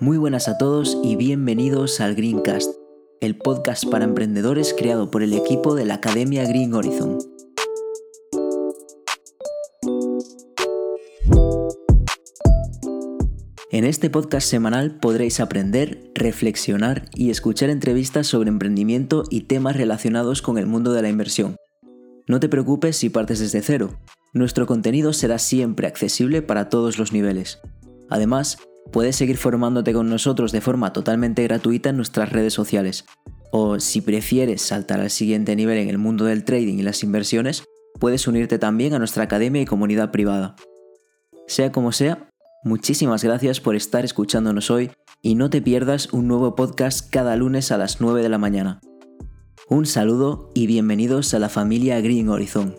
Muy buenas a todos y bienvenidos al Greencast, el podcast para emprendedores creado por el equipo de la Academia Green Horizon. En este podcast semanal podréis aprender, reflexionar y escuchar entrevistas sobre emprendimiento y temas relacionados con el mundo de la inversión. No te preocupes si partes desde cero, nuestro contenido será siempre accesible para todos los niveles. Además, puedes seguir formándote con nosotros de forma totalmente gratuita en nuestras redes sociales. O si prefieres saltar al siguiente nivel en el mundo del trading y las inversiones, puedes unirte también a nuestra academia y comunidad privada. Sea como sea, muchísimas gracias por estar escuchándonos hoy y no te pierdas un nuevo podcast cada lunes a las 9 de la mañana. Un saludo y bienvenidos a la familia Green Horizon.